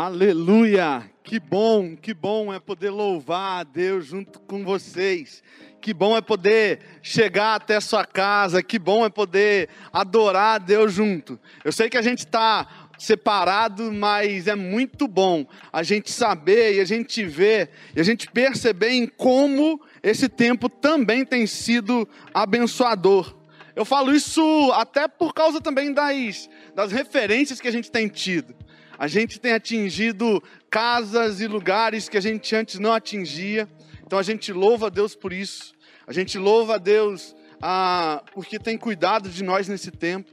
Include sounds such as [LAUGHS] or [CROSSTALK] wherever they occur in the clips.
Aleluia! Que bom, que bom é poder louvar a Deus junto com vocês. Que bom é poder chegar até a sua casa. Que bom é poder adorar a Deus junto. Eu sei que a gente está separado, mas é muito bom a gente saber e a gente ver e a gente perceber em como esse tempo também tem sido abençoador. Eu falo isso até por causa também das, das referências que a gente tem tido. A gente tem atingido casas e lugares que a gente antes não atingia. Então a gente louva a Deus por isso. A gente louva a Deus ah, porque tem cuidado de nós nesse tempo.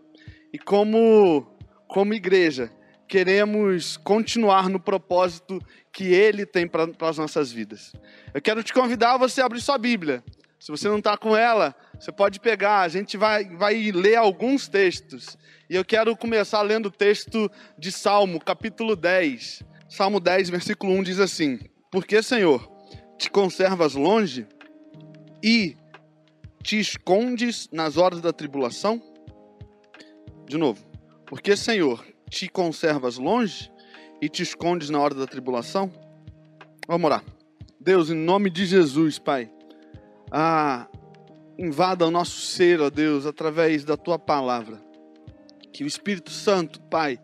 E como, como igreja, queremos continuar no propósito que Ele tem para as nossas vidas. Eu quero te convidar a você abrir sua Bíblia. Se você não está com ela, você pode pegar. A gente vai, vai ler alguns textos. E eu quero começar lendo o texto de Salmo, capítulo 10. Salmo 10, versículo 1 diz assim: Porque, Senhor, te conservas longe e te escondes nas horas da tribulação? De novo. Porque, Senhor, te conservas longe e te escondes na hora da tribulação? Vamos orar. Deus, em nome de Jesus, Pai, ah, invada o nosso ser, ó Deus, através da tua palavra. Que o Espírito Santo, Pai,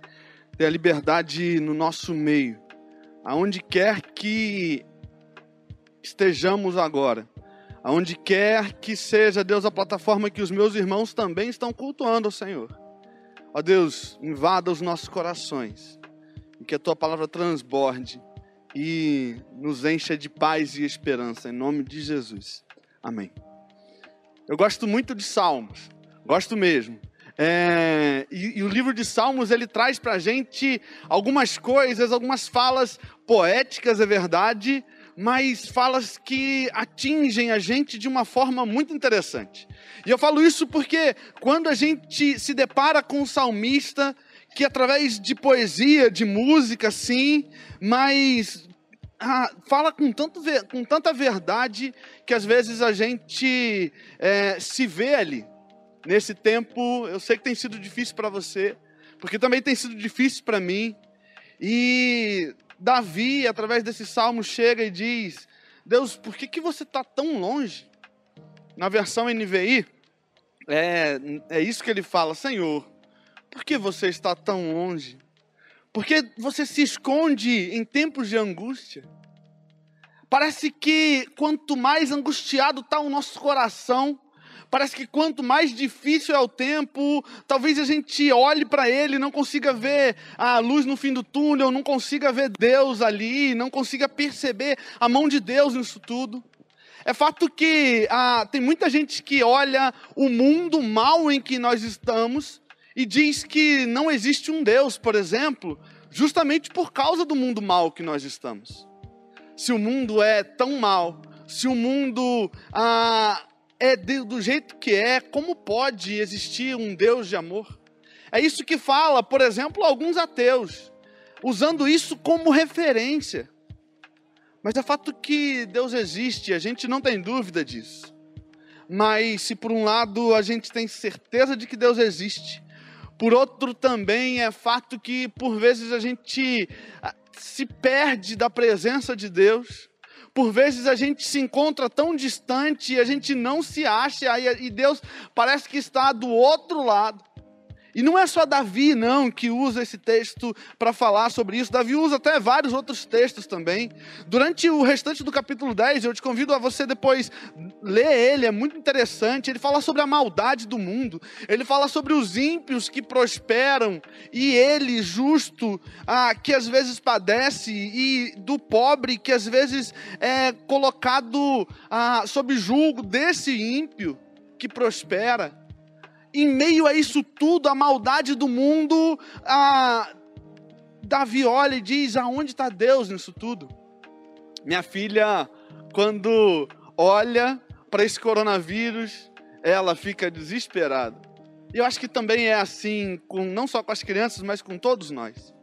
dê a liberdade no nosso meio, aonde quer que estejamos agora, aonde quer que seja, Deus, a plataforma que os meus irmãos também estão cultuando Senhor. Ó Deus, invada os nossos corações, e que a tua palavra transborde e nos encha de paz e esperança, em nome de Jesus. Amém. Eu gosto muito de Salmos, gosto mesmo. É, e, e, o livro de Salmos ele traz para a gente algumas coisas, algumas falas poéticas, é verdade, mas falas que atingem a gente de uma forma muito interessante. E eu falo isso porque quando a gente se depara com um salmista que através de poesia, de música, sim, mas ah, fala com, tanto, com tanta verdade que às vezes a gente é, se vê ali nesse tempo, eu sei que tem sido difícil para você, porque também tem sido difícil para mim. E Davi, através desse salmo, chega e diz: Deus, por que, que você está tão longe? Na versão NVI, é, é isso que ele fala: Senhor, por que você está tão longe? Porque você se esconde em tempos de angústia. Parece que quanto mais angustiado está o nosso coração, Parece que quanto mais difícil é o tempo, talvez a gente olhe para ele e não consiga ver a luz no fim do túnel, não consiga ver Deus ali, não consiga perceber a mão de Deus nisso tudo. É fato que ah, tem muita gente que olha o mundo mal em que nós estamos e diz que não existe um Deus, por exemplo, justamente por causa do mundo mal que nós estamos. Se o mundo é tão mal, se o mundo ah, é do jeito que é, como pode existir um Deus de amor? É isso que fala, por exemplo, alguns ateus, usando isso como referência. Mas é fato que Deus existe, a gente não tem dúvida disso. Mas se por um lado a gente tem certeza de que Deus existe, por outro também é fato que por vezes a gente ah, se perde da presença de Deus por vezes a gente se encontra tão distante e a gente não se acha, e Deus parece que está do outro lado. E não é só Davi, não, que usa esse texto para falar sobre isso. Davi usa até vários outros textos também. Durante o restante do capítulo 10, eu te convido a você depois ler ele, é muito interessante. Ele fala sobre a maldade do mundo. Ele fala sobre os ímpios que prosperam e ele, justo, ah, que às vezes padece, e do pobre que às vezes é colocado ah, sob julgo desse ímpio que prospera em meio a isso tudo, a maldade do mundo, a... Davi olha e diz: aonde está Deus nisso tudo? Minha filha, quando olha para esse coronavírus, ela fica desesperada. Eu acho que também é assim, com, não só com as crianças, mas com todos nós.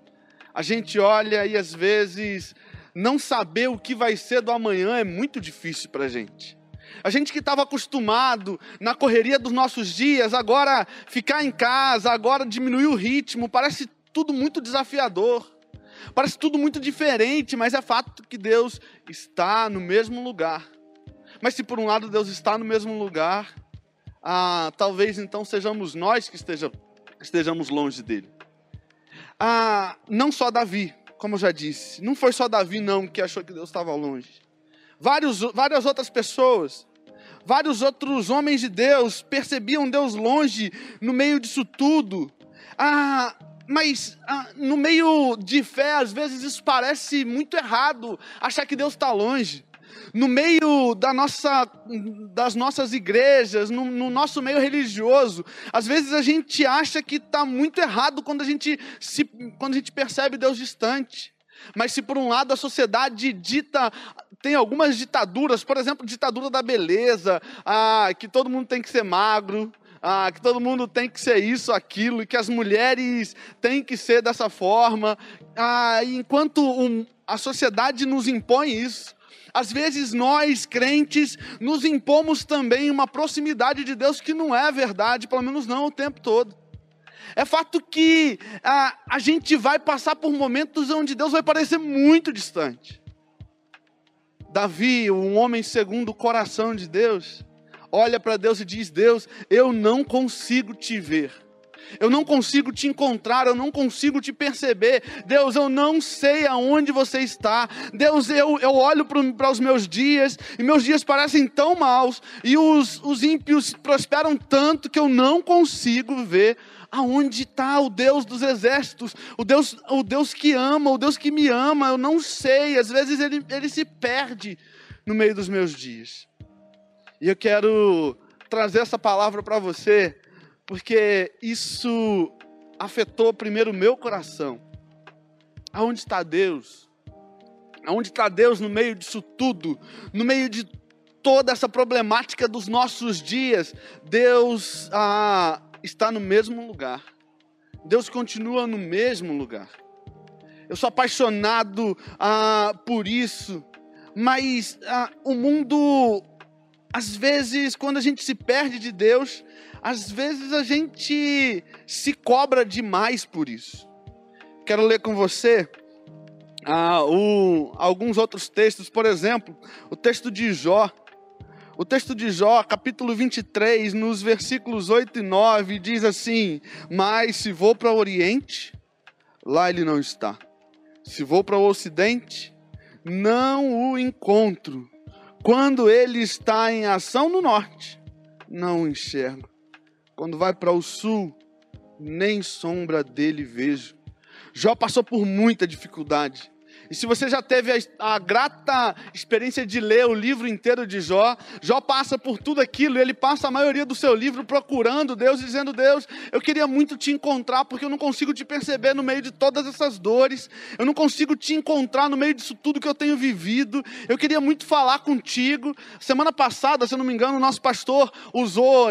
A gente olha e às vezes não saber o que vai ser do amanhã é muito difícil para a gente. A gente que estava acostumado na correria dos nossos dias, agora ficar em casa, agora diminuir o ritmo, parece tudo muito desafiador. Parece tudo muito diferente, mas é fato que Deus está no mesmo lugar. Mas se por um lado Deus está no mesmo lugar, ah, talvez então sejamos nós que esteja, estejamos longe dele. Ah, não só Davi, como eu já disse, não foi só Davi não que achou que Deus estava longe. Vários, várias outras pessoas, vários outros homens de Deus percebiam Deus longe no meio disso tudo. Ah, mas ah, no meio de fé, às vezes isso parece muito errado, achar que Deus está longe no meio da nossa, das nossas igrejas, no, no nosso meio religioso, às vezes a gente acha que está muito errado quando a, gente se, quando a gente percebe Deus distante. Mas se por um lado a sociedade dita, tem algumas ditaduras, por exemplo, ditadura da beleza, ah, que todo mundo tem que ser magro, ah, que todo mundo tem que ser isso, aquilo, e que as mulheres têm que ser dessa forma. Ah, enquanto um, a sociedade nos impõe isso, às vezes nós, crentes, nos impomos também uma proximidade de Deus que não é verdade, pelo menos não o tempo todo. É fato que a, a gente vai passar por momentos onde Deus vai parecer muito distante. Davi, um homem segundo o coração de Deus, olha para Deus e diz: Deus, eu não consigo te ver eu não consigo te encontrar, eu não consigo te perceber. Deus, eu não sei aonde você está. Deus, eu, eu olho para os meus dias e meus dias parecem tão maus e os, os ímpios prosperam tanto que eu não consigo ver aonde está o Deus dos exércitos, o Deus, o Deus que ama, o Deus que me ama. Eu não sei, às vezes ele, ele se perde no meio dos meus dias. E eu quero trazer essa palavra para você porque isso afetou primeiro o meu coração. Aonde está Deus? Aonde está Deus no meio disso tudo? No meio de toda essa problemática dos nossos dias? Deus ah, está no mesmo lugar. Deus continua no mesmo lugar. Eu sou apaixonado ah, por isso, mas ah, o mundo, às vezes, quando a gente se perde de Deus, às vezes a gente se cobra demais por isso. Quero ler com você ah, o, alguns outros textos, por exemplo, o texto de Jó. O texto de Jó, capítulo 23, nos versículos 8 e 9, diz assim: Mas se vou para o Oriente, lá ele não está. Se vou para o Ocidente, não o encontro. Quando ele está em ação no Norte, não o enxergo. Quando vai para o sul, nem sombra dele vejo. Jó passou por muita dificuldade. E se você já teve a, a, grata experiência de ler o livro inteiro de Jó, Jó passa por tudo aquilo, e ele passa a maioria do seu livro procurando Deus, dizendo: Deus, eu queria muito te encontrar, porque eu não consigo te perceber no meio de todas essas dores, eu não consigo te encontrar no meio disso tudo que eu tenho vivido, eu queria muito falar contigo. Semana passada, se eu não me engano, o nosso pastor usou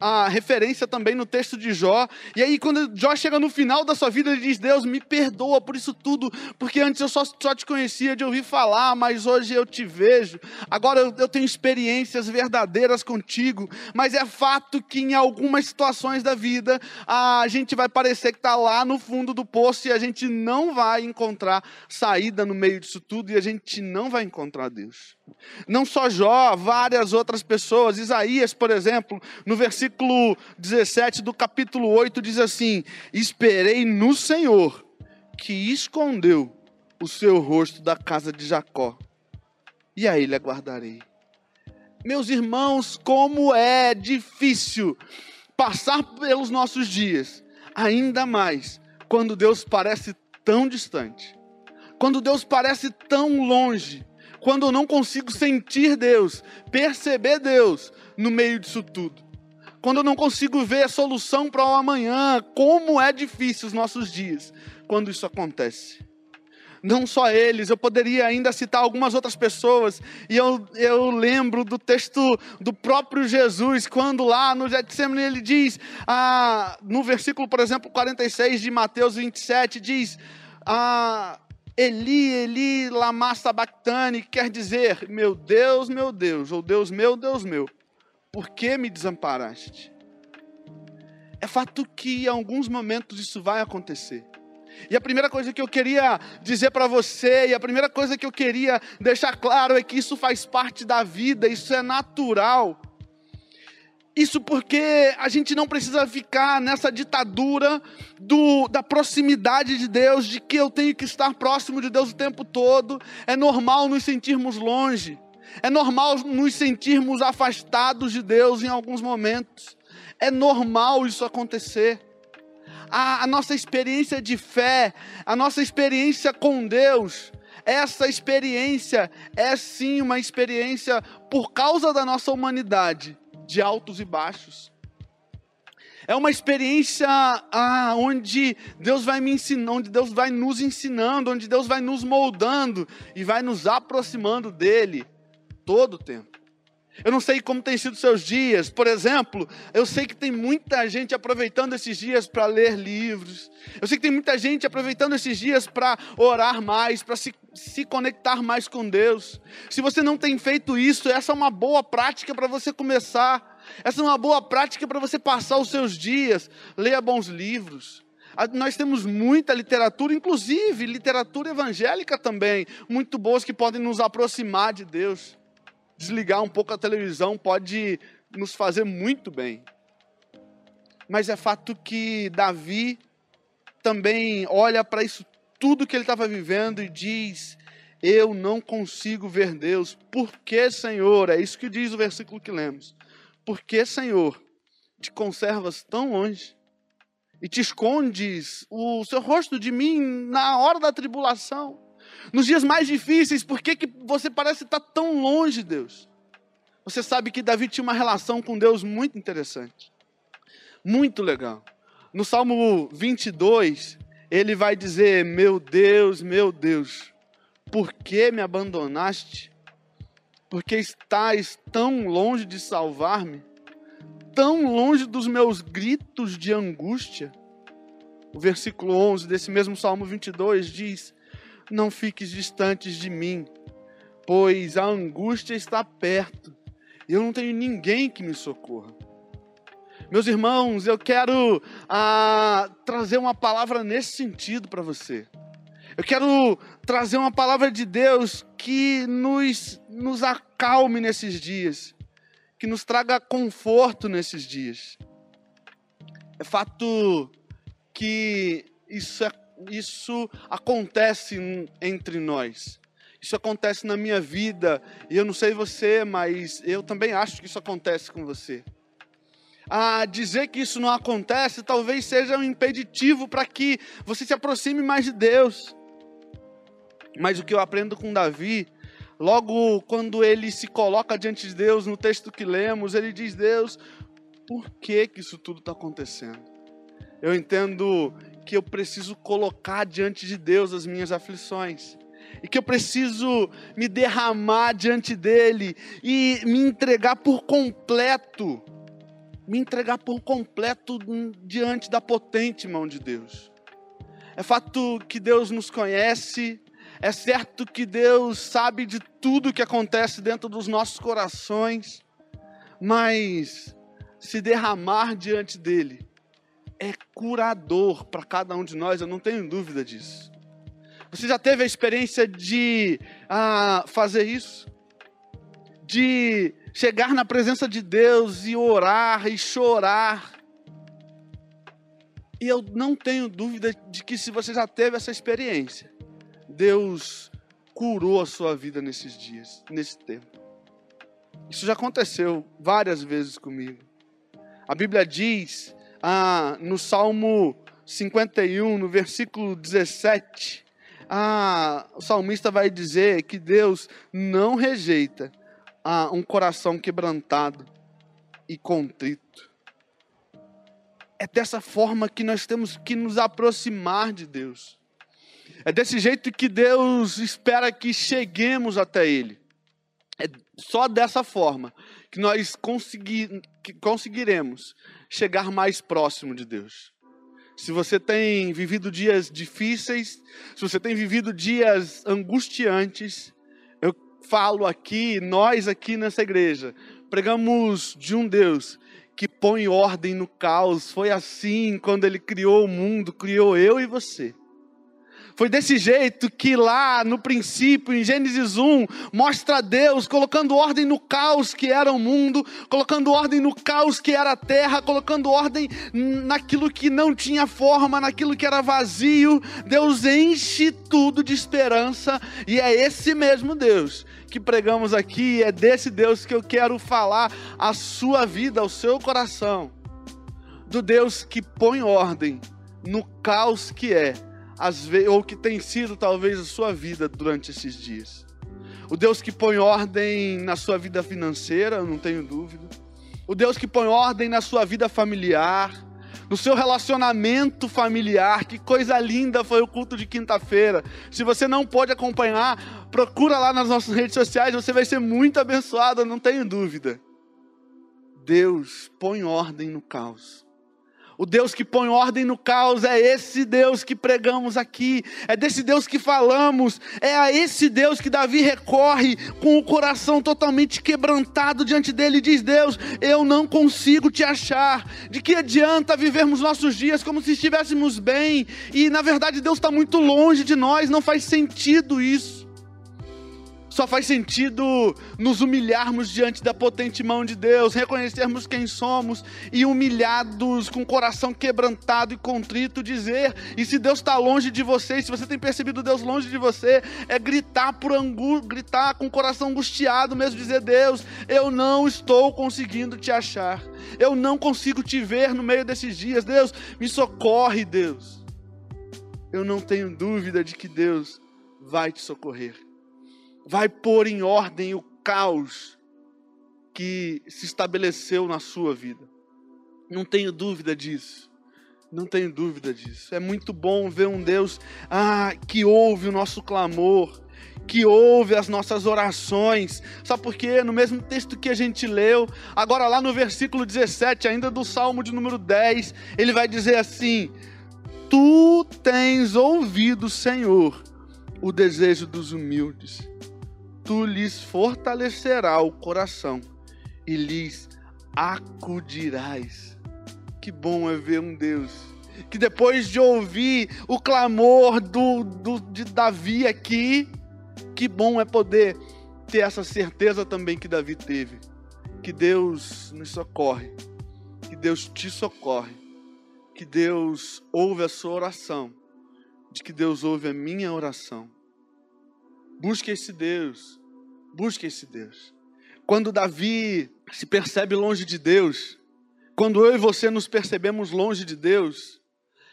a referência também no texto de Jó. E aí, quando Jó chega no final da sua vida, ele diz: Deus, me perdoa por isso tudo, porque antes eu só, só te conhecia de ouvir falar, mas hoje eu te vejo. Agora eu, eu tenho experiências verdadeiras contigo. Mas é fato que em algumas situações da vida, a gente vai parecer que está lá no fundo do poço e a gente não vai encontrar saída no meio disso tudo e a gente não vai encontrar Deus. Não só Jó, várias outras pessoas. Isaías, por exemplo, no versículo 17 do capítulo 8, diz assim: Esperei no Senhor, que escondeu o seu rosto da casa de Jacó, e a ele aguardarei. Meus irmãos, como é difícil passar pelos nossos dias, ainda mais quando Deus parece tão distante, quando Deus parece tão longe quando eu não consigo sentir Deus, perceber Deus no meio disso tudo. Quando eu não consigo ver a solução para o amanhã, como é difícil os nossos dias quando isso acontece. Não só eles, eu poderia ainda citar algumas outras pessoas, e eu, eu lembro do texto do próprio Jesus, quando lá no Getsemane ele diz, ah, no versículo, por exemplo, 46 de Mateus 27, diz: ah, Eli, Eli, lama sabachthani, quer dizer, meu Deus, meu Deus, ou Deus meu, Deus meu, por que me desamparaste? É fato que em alguns momentos isso vai acontecer. E a primeira coisa que eu queria dizer para você, e a primeira coisa que eu queria deixar claro é que isso faz parte da vida, isso é natural. Isso porque a gente não precisa ficar nessa ditadura do, da proximidade de Deus, de que eu tenho que estar próximo de Deus o tempo todo. É normal nos sentirmos longe. É normal nos sentirmos afastados de Deus em alguns momentos. É normal isso acontecer. A, a nossa experiência de fé, a nossa experiência com Deus, essa experiência é sim uma experiência por causa da nossa humanidade de altos e baixos. É uma experiência ah, onde Deus vai me ensinando, onde Deus vai nos ensinando, onde Deus vai nos moldando e vai nos aproximando dele todo o tempo. Eu não sei como tem sido seus dias. Por exemplo, eu sei que tem muita gente aproveitando esses dias para ler livros. Eu sei que tem muita gente aproveitando esses dias para orar mais, para se, se conectar mais com Deus. Se você não tem feito isso, essa é uma boa prática para você começar. Essa é uma boa prática para você passar os seus dias. Leia bons livros. Nós temos muita literatura, inclusive literatura evangélica também, muito boas que podem nos aproximar de Deus desligar um pouco a televisão pode nos fazer muito bem. Mas é fato que Davi também olha para isso tudo que ele estava vivendo e diz: Eu não consigo ver Deus. Por que, Senhor? É isso que diz o versículo que lemos. Por que, Senhor, te conservas tão longe e te escondes o seu rosto de mim na hora da tribulação? Nos dias mais difíceis, por que, que você parece estar tão longe, Deus? Você sabe que Davi tinha uma relação com Deus muito interessante, muito legal. No Salmo 22, ele vai dizer: Meu Deus, meu Deus, por que me abandonaste? Porque estás tão longe de salvar-me, tão longe dos meus gritos de angústia. O versículo 11 desse mesmo Salmo 22 diz: não fiques distantes de mim, pois a angústia está perto. Eu não tenho ninguém que me socorra. Meus irmãos, eu quero ah, trazer uma palavra nesse sentido para você. Eu quero trazer uma palavra de Deus que nos, nos acalme nesses dias, que nos traga conforto nesses dias. É fato que isso é isso acontece entre nós. Isso acontece na minha vida, e eu não sei você, mas eu também acho que isso acontece com você. A dizer que isso não acontece talvez seja um impeditivo para que você se aproxime mais de Deus. Mas o que eu aprendo com Davi, logo quando ele se coloca diante de Deus, no texto que lemos, ele diz: Deus, por que, que isso tudo está acontecendo? Eu entendo que eu preciso colocar diante de Deus as minhas aflições. E que eu preciso me derramar diante dele e me entregar por completo. Me entregar por completo diante da potente mão de Deus. É fato que Deus nos conhece, é certo que Deus sabe de tudo que acontece dentro dos nossos corações, mas se derramar diante dele é curador para cada um de nós, eu não tenho dúvida disso. Você já teve a experiência de ah, fazer isso? De chegar na presença de Deus e orar e chorar. E eu não tenho dúvida de que se você já teve essa experiência, Deus curou a sua vida nesses dias, nesse tempo. Isso já aconteceu várias vezes comigo. A Bíblia diz ah, no Salmo 51, no versículo 17, ah, o salmista vai dizer que Deus não rejeita ah, um coração quebrantado e contrito. É dessa forma que nós temos que nos aproximar de Deus. É desse jeito que Deus espera que cheguemos até Ele. É só dessa forma que nós que conseguiremos chegar mais próximo de Deus. Se você tem vivido dias difíceis, se você tem vivido dias angustiantes, eu falo aqui, nós aqui nessa igreja, pregamos de um Deus que põe ordem no caos. Foi assim quando ele criou o mundo, criou eu e você. Foi desse jeito que lá no princípio, em Gênesis 1, mostra Deus colocando ordem no caos que era o mundo, colocando ordem no caos que era a terra, colocando ordem naquilo que não tinha forma, naquilo que era vazio. Deus enche tudo de esperança e é esse mesmo Deus que pregamos aqui, é desse Deus que eu quero falar a sua vida, ao seu coração. Do Deus que põe ordem no caos que é vezes, ou que tem sido talvez a sua vida durante esses dias. O Deus que põe ordem na sua vida financeira, não tenho dúvida. O Deus que põe ordem na sua vida familiar, no seu relacionamento familiar. Que coisa linda foi o culto de quinta-feira. Se você não pode acompanhar, procura lá nas nossas redes sociais, você vai ser muito abençoado, não tenho dúvida. Deus põe ordem no caos. O Deus que põe ordem no caos é esse Deus que pregamos aqui, é desse Deus que falamos, é a esse Deus que Davi recorre com o coração totalmente quebrantado diante dele e diz: Deus, eu não consigo te achar. De que adianta vivermos nossos dias como se estivéssemos bem e na verdade Deus está muito longe de nós, não faz sentido isso. Só faz sentido nos humilharmos diante da potente mão de Deus, reconhecermos quem somos e humilhados, com o coração quebrantado e contrito, dizer: e se Deus está longe de você, se você tem percebido Deus longe de você, é gritar por angu, gritar com o coração angustiado mesmo, dizer: Deus, eu não estou conseguindo te achar, eu não consigo te ver no meio desses dias, Deus, me socorre, Deus. Eu não tenho dúvida de que Deus vai te socorrer vai pôr em ordem o caos que se estabeleceu na sua vida. Não tenho dúvida disso. Não tenho dúvida disso. É muito bom ver um Deus ah, que ouve o nosso clamor, que ouve as nossas orações. Sabe por quê? No mesmo texto que a gente leu, agora lá no versículo 17, ainda do Salmo de número 10, ele vai dizer assim: Tu tens ouvido, Senhor, o desejo dos humildes tu lhes fortalecerá o coração e lhes acudirás. Que bom é ver um Deus que depois de ouvir o clamor do, do, de Davi aqui, que bom é poder ter essa certeza também que Davi teve. Que Deus nos socorre, que Deus te socorre, que Deus ouve a sua oração, de que Deus ouve a minha oração. Busque esse Deus, Busque esse Deus. Quando Davi se percebe longe de Deus, quando eu e você nos percebemos longe de Deus,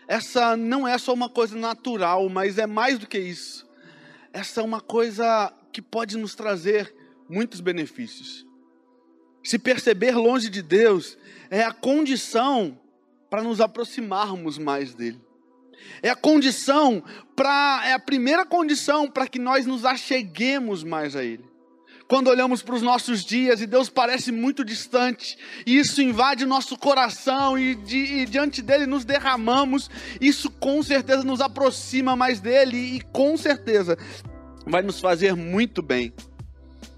essa não é só uma coisa natural, mas é mais do que isso. Essa é uma coisa que pode nos trazer muitos benefícios. Se perceber longe de Deus é a condição para nos aproximarmos mais dele. É a condição para é a primeira condição para que nós nos acheguemos mais a ele quando olhamos para os nossos dias e Deus parece muito distante, e isso invade nosso coração e, de, e, diante dele nos derramamos, isso com certeza nos aproxima mais dele e com certeza vai nos fazer muito bem.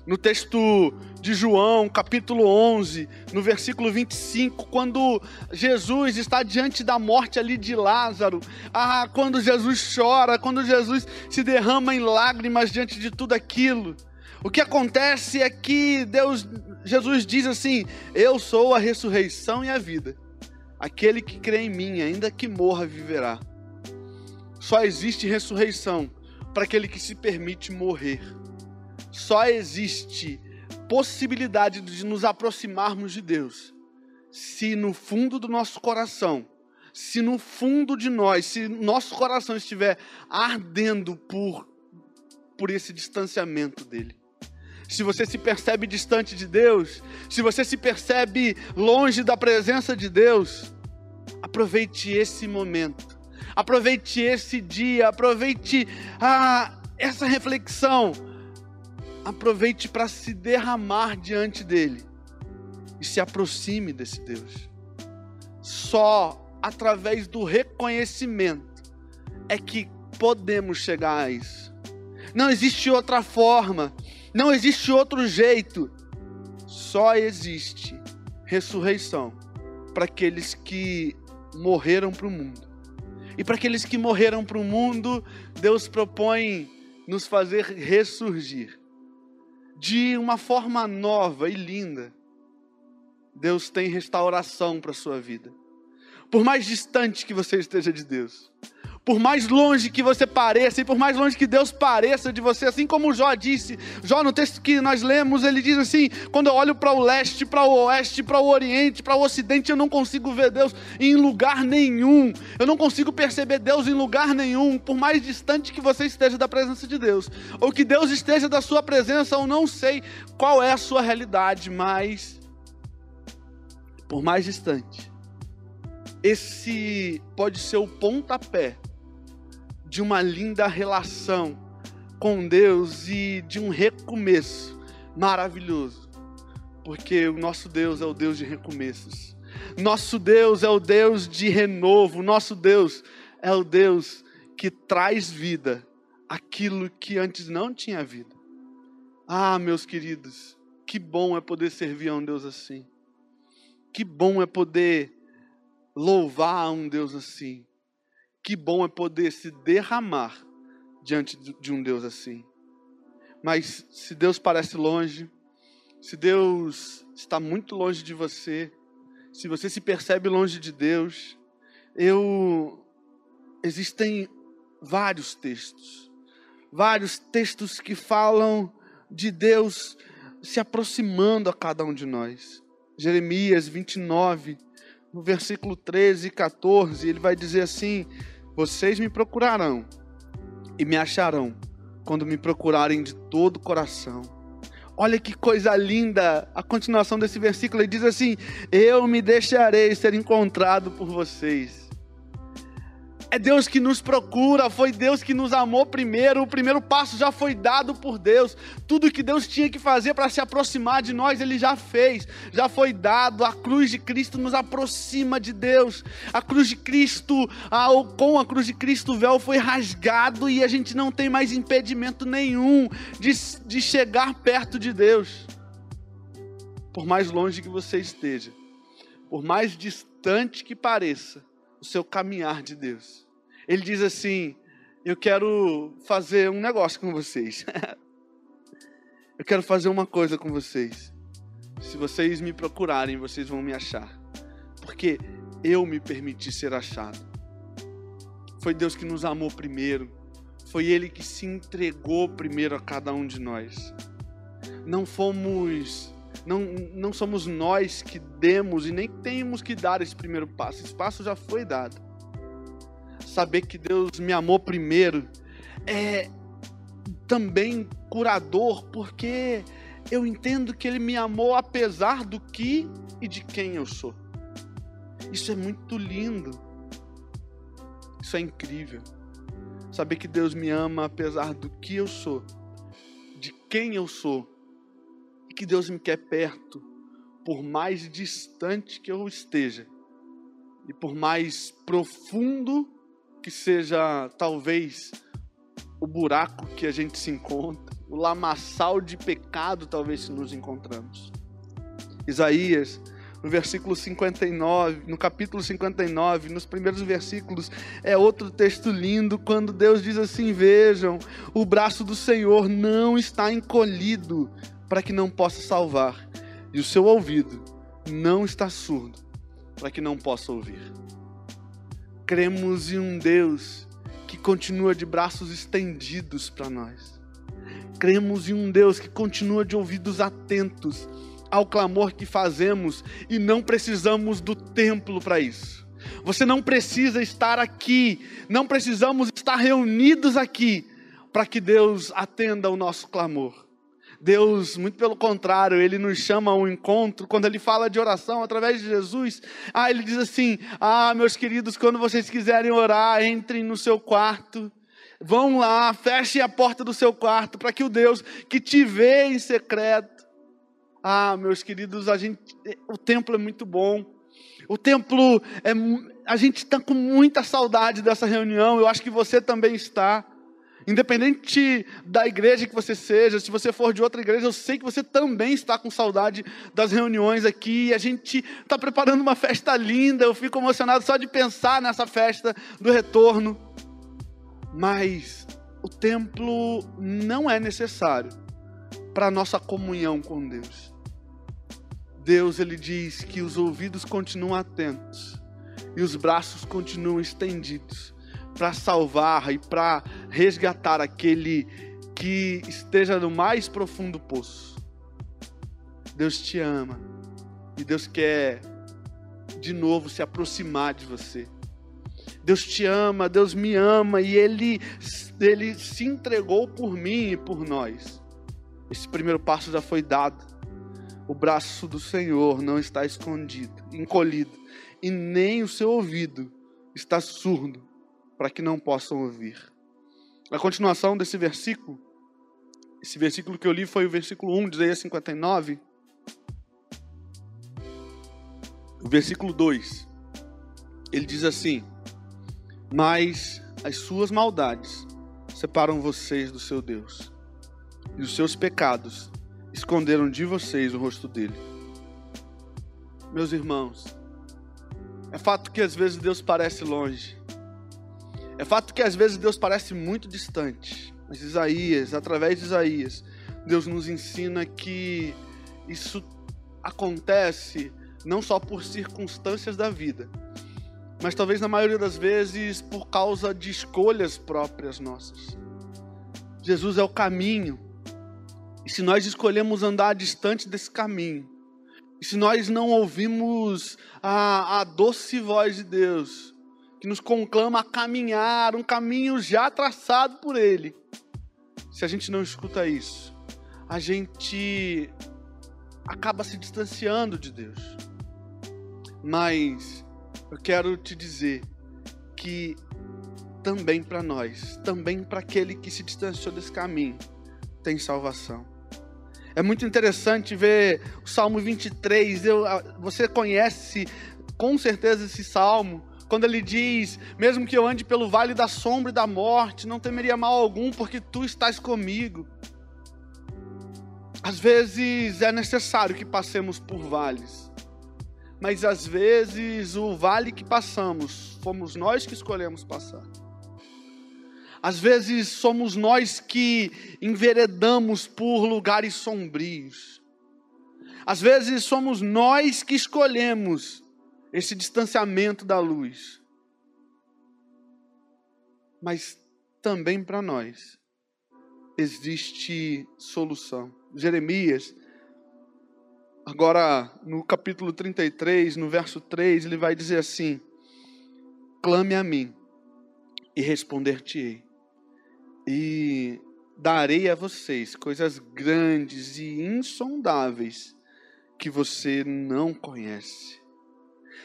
No texto de João, capítulo 11, no versículo 25, quando Jesus está diante da morte ali de Lázaro, ah, quando Jesus chora, quando Jesus se derrama em lágrimas diante de tudo aquilo, o que acontece é que Deus, Jesus diz assim: Eu sou a ressurreição e a vida. Aquele que crê em mim, ainda que morra, viverá. Só existe ressurreição para aquele que se permite morrer. Só existe possibilidade de nos aproximarmos de Deus se no fundo do nosso coração, se no fundo de nós, se nosso coração estiver ardendo por por esse distanciamento dele se você se percebe distante de Deus, se você se percebe longe da presença de Deus, aproveite esse momento, aproveite esse dia, aproveite ah, essa reflexão, aproveite para se derramar diante dele e se aproxime desse Deus. Só através do reconhecimento é que podemos chegar a isso. Não existe outra forma. Não existe outro jeito. Só existe ressurreição para aqueles que morreram para o mundo, E para aqueles que morreram para o mundo, Deus propõe nos fazer ressurgir de uma forma nova e linda. Deus tem restauração para a sua vida. Por mais distante que você esteja de Deus, por mais longe que você pareça, e por mais longe que Deus pareça de você, assim como Jó disse, Jó no texto que nós lemos, ele diz assim: quando eu olho para o leste, para o oeste, para o oriente, para o ocidente, eu não consigo ver Deus em lugar nenhum, eu não consigo perceber Deus em lugar nenhum, por mais distante que você esteja da presença de Deus, ou que Deus esteja da sua presença, eu não sei qual é a sua realidade, mas por mais distante, esse pode ser o pontapé de uma linda relação com Deus e de um recomeço maravilhoso. Porque o nosso Deus é o Deus de recomeços. Nosso Deus é o Deus de renovo. Nosso Deus é o Deus que traz vida aquilo que antes não tinha vida. Ah, meus queridos, que bom é poder servir a um Deus assim. Que bom é poder louvar a um Deus assim. Que bom é poder se derramar diante de um Deus assim. Mas se Deus parece longe, se Deus está muito longe de você, se você se percebe longe de Deus, eu existem vários textos, vários textos que falam de Deus se aproximando a cada um de nós. Jeremias 29, no versículo 13 e 14, ele vai dizer assim: vocês me procurarão e me acharão quando me procurarem de todo o coração. Olha que coisa linda a continuação desse versículo. Ele diz assim: Eu me deixarei ser encontrado por vocês é Deus que nos procura, foi Deus que nos amou primeiro. O primeiro passo já foi dado por Deus. Tudo que Deus tinha que fazer para se aproximar de nós, Ele já fez, já foi dado. A cruz de Cristo nos aproxima de Deus. A cruz de Cristo, a, com a cruz de Cristo, o véu foi rasgado e a gente não tem mais impedimento nenhum de, de chegar perto de Deus. Por mais longe que você esteja, por mais distante que pareça, seu caminhar de Deus. Ele diz assim: Eu quero fazer um negócio com vocês. [LAUGHS] Eu quero fazer uma coisa com vocês. Se vocês me procurarem, vocês vão me achar. Porque eu me permiti ser achado. Foi Deus que nos amou primeiro. Foi Ele que se entregou primeiro a cada um de nós. Não fomos não, não somos nós que demos e nem temos que dar esse primeiro passo. Esse passo já foi dado. Saber que Deus me amou primeiro é também curador, porque eu entendo que Ele me amou apesar do que e de quem eu sou. Isso é muito lindo. Isso é incrível. Saber que Deus me ama apesar do que eu sou, de quem eu sou que Deus me quer perto, por mais distante que eu esteja, e por mais profundo que seja, talvez, o buraco que a gente se encontra, o lamaçal de pecado, talvez, se nos encontramos. Isaías, no versículo 59, no capítulo 59, nos primeiros versículos, é outro texto lindo, quando Deus diz assim: Vejam, o braço do Senhor não está encolhido para que não possa salvar, e o seu ouvido não está surdo para que não possa ouvir. Cremos em um Deus que continua de braços estendidos para nós. Cremos em um Deus que continua de ouvidos atentos ao clamor que fazemos e não precisamos do templo para isso. Você não precisa estar aqui, não precisamos estar reunidos aqui para que Deus atenda ao nosso clamor. Deus, muito pelo contrário, ele nos chama a um encontro, quando ele fala de oração através de Jesus, ah, ele diz assim: Ah, meus queridos, quando vocês quiserem orar, entrem no seu quarto, vão lá, fechem a porta do seu quarto, para que o Deus que te vê em secreto, ah, meus queridos, a gente, o templo é muito bom, o templo é, a gente está com muita saudade dessa reunião, eu acho que você também está. Independente da igreja que você seja, se você for de outra igreja, eu sei que você também está com saudade das reuniões aqui. A gente está preparando uma festa linda. Eu fico emocionado só de pensar nessa festa do retorno. Mas o templo não é necessário para a nossa comunhão com Deus. Deus ele diz que os ouvidos continuam atentos e os braços continuam estendidos para salvar e para resgatar aquele que esteja no mais profundo poço. Deus te ama e Deus quer de novo se aproximar de você. Deus te ama, Deus me ama e Ele, Ele se entregou por mim e por nós. Esse primeiro passo já foi dado. O braço do Senhor não está escondido, encolhido, e nem o seu ouvido está surdo para que não possam ouvir. A continuação desse versículo, esse versículo que eu li foi o versículo 1 de Isaías 59. O versículo 2, ele diz assim: Mas as suas maldades separam vocês do seu Deus, e os seus pecados esconderam de vocês o rosto dele. Meus irmãos, é fato que às vezes Deus parece longe, é fato que às vezes Deus parece muito distante, mas Isaías, através de Isaías, Deus nos ensina que isso acontece não só por circunstâncias da vida, mas talvez na maioria das vezes por causa de escolhas próprias nossas. Jesus é o caminho, e se nós escolhemos andar distante desse caminho, e se nós não ouvimos a, a doce voz de Deus, que nos conclama a caminhar um caminho já traçado por Ele. Se a gente não escuta isso, a gente acaba se distanciando de Deus. Mas eu quero te dizer que também para nós, também para aquele que se distanciou desse caminho, tem salvação. É muito interessante ver o Salmo 23. Eu, você conhece com certeza esse salmo quando ele diz: Mesmo que eu ande pelo vale da sombra e da morte, não temeria mal algum, porque tu estás comigo. Às vezes é necessário que passemos por vales, mas às vezes o vale que passamos, fomos nós que escolhemos passar. Às vezes somos nós que enveredamos por lugares sombrios. Às vezes somos nós que escolhemos esse distanciamento da luz. Mas também para nós existe solução. Jeremias, agora no capítulo 33, no verso 3, ele vai dizer assim: Clame a mim e responder-te-ei, e darei a vocês coisas grandes e insondáveis que você não conhece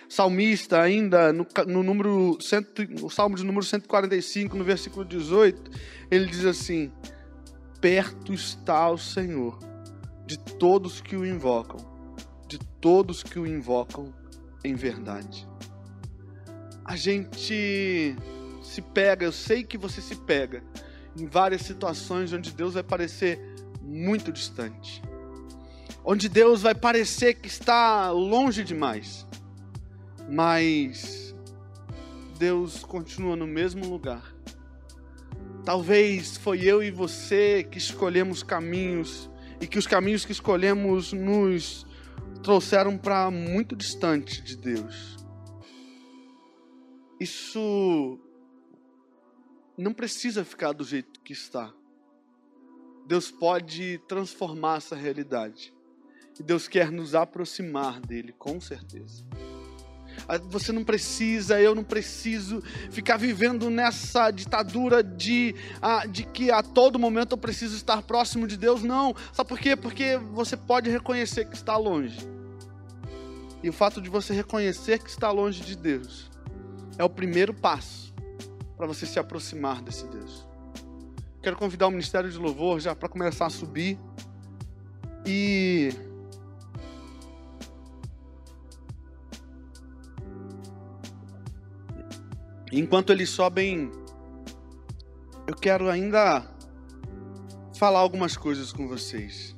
salmista, ainda no, no número, cento, o salmo de número 145, no versículo 18, ele diz assim: Perto está o Senhor de todos que o invocam, de todos que o invocam em verdade. A gente se pega, eu sei que você se pega em várias situações onde Deus vai parecer muito distante. Onde Deus vai parecer que está longe demais mas Deus continua no mesmo lugar. Talvez foi eu e você que escolhemos caminhos e que os caminhos que escolhemos nos trouxeram para muito distante de Deus. Isso não precisa ficar do jeito que está. Deus pode transformar essa realidade. E Deus quer nos aproximar dele, com certeza. Ah, você não precisa, eu não preciso ficar vivendo nessa ditadura de, ah, de que a todo momento eu preciso estar próximo de Deus. Não. Sabe por quê? Porque você pode reconhecer que está longe. E o fato de você reconhecer que está longe de Deus é o primeiro passo para você se aproximar desse Deus. Quero convidar o Ministério de Louvor já para começar a subir. E Enquanto eles sobem, eu quero ainda falar algumas coisas com vocês.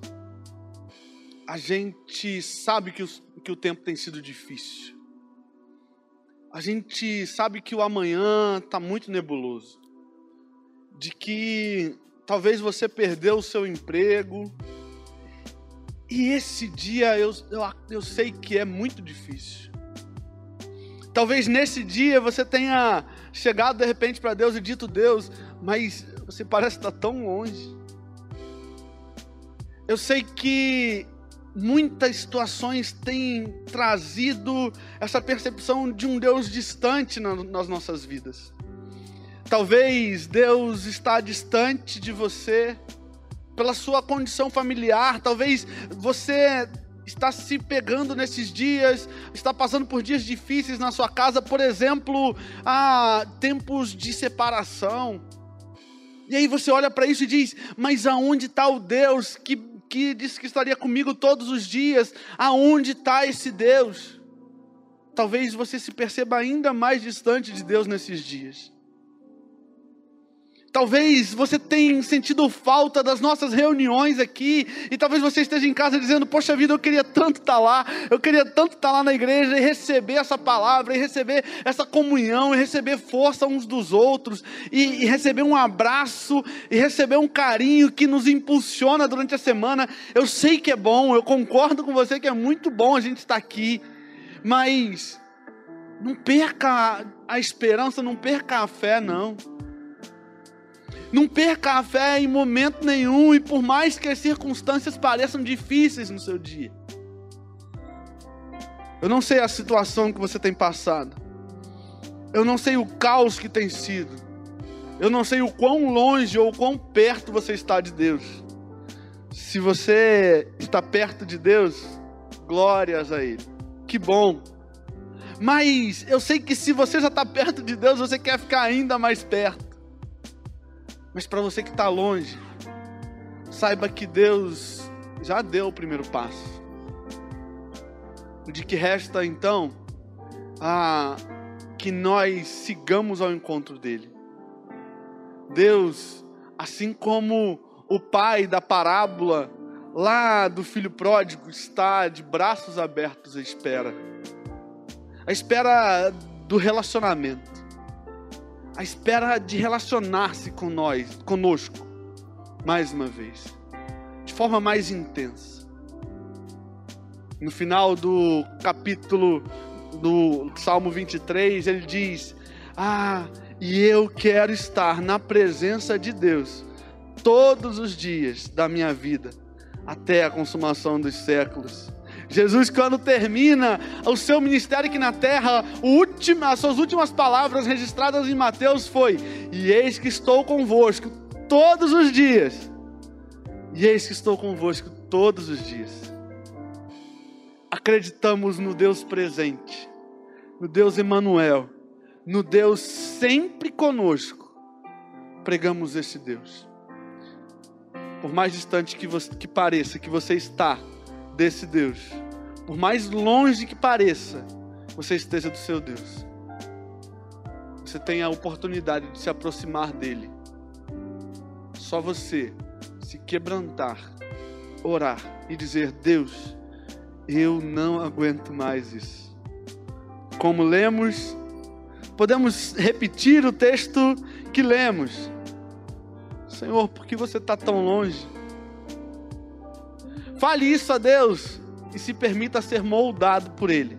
A gente sabe que, os, que o tempo tem sido difícil. A gente sabe que o amanhã está muito nebuloso. De que talvez você perdeu o seu emprego. E esse dia eu, eu, eu sei que é muito difícil. Talvez nesse dia você tenha chegado de repente para Deus e dito: Deus, mas você parece estar tão longe. Eu sei que muitas situações têm trazido essa percepção de um Deus distante nas nossas vidas. Talvez Deus está distante de você pela sua condição familiar, talvez você está se pegando nesses dias, está passando por dias difíceis na sua casa, por exemplo, há tempos de separação. E aí você olha para isso e diz: Mas aonde está o Deus que, que disse que estaria comigo todos os dias? Aonde está esse Deus? Talvez você se perceba ainda mais distante de Deus nesses dias. Talvez você tenha sentido falta das nossas reuniões aqui, e talvez você esteja em casa dizendo: Poxa vida, eu queria tanto estar lá, eu queria tanto estar lá na igreja e receber essa palavra, e receber essa comunhão, e receber força uns dos outros, e, e receber um abraço, e receber um carinho que nos impulsiona durante a semana. Eu sei que é bom, eu concordo com você que é muito bom a gente estar aqui, mas não perca a esperança, não perca a fé, não. Não perca a fé em momento nenhum, e por mais que as circunstâncias pareçam difíceis no seu dia. Eu não sei a situação que você tem passado. Eu não sei o caos que tem sido. Eu não sei o quão longe ou quão perto você está de Deus. Se você está perto de Deus, glórias a Ele. Que bom. Mas eu sei que se você já está perto de Deus, você quer ficar ainda mais perto. Mas para você que está longe, saiba que Deus já deu o primeiro passo. O de que resta então a que nós sigamos ao encontro dele. Deus, assim como o pai da parábola lá do filho pródigo está de braços abertos à espera. À espera do relacionamento a espera de relacionar-se com nós, conosco, mais uma vez, de forma mais intensa. No final do capítulo do Salmo 23, ele diz: Ah, e eu quero estar na presença de Deus todos os dias da minha vida, até a consumação dos séculos. Jesus, quando termina o seu ministério aqui na terra, as suas últimas palavras registradas em Mateus foi: E eis que estou convosco todos os dias. E eis que estou convosco todos os dias. Acreditamos no Deus presente, no Deus Emanuel, no Deus sempre conosco. Pregamos esse Deus. Por mais distante que, você, que pareça que você está, desse Deus. Por mais longe que pareça, você esteja do seu Deus. Você tem a oportunidade de se aproximar dele. Só você se quebrantar, orar e dizer: Deus, eu não aguento mais isso. Como lemos, podemos repetir o texto que lemos. Senhor, por que você está tão longe? Fale isso a Deus e se permita ser moldado por Ele.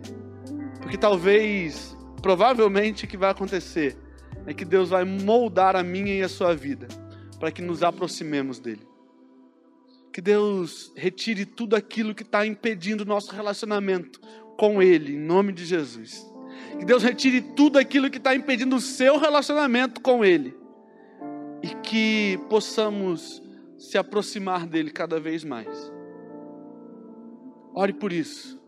Porque talvez, provavelmente, o que vai acontecer é que Deus vai moldar a minha e a sua vida para que nos aproximemos dEle. Que Deus retire tudo aquilo que está impedindo o nosso relacionamento com Ele, em nome de Jesus. Que Deus retire tudo aquilo que está impedindo o seu relacionamento com Ele. E que possamos se aproximar dele cada vez mais. Ore por isso.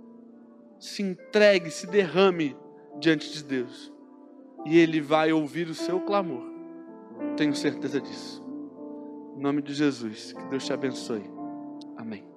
Se entregue, se derrame diante de Deus. E Ele vai ouvir o seu clamor. Tenho certeza disso. Em nome de Jesus, que Deus te abençoe. Amém.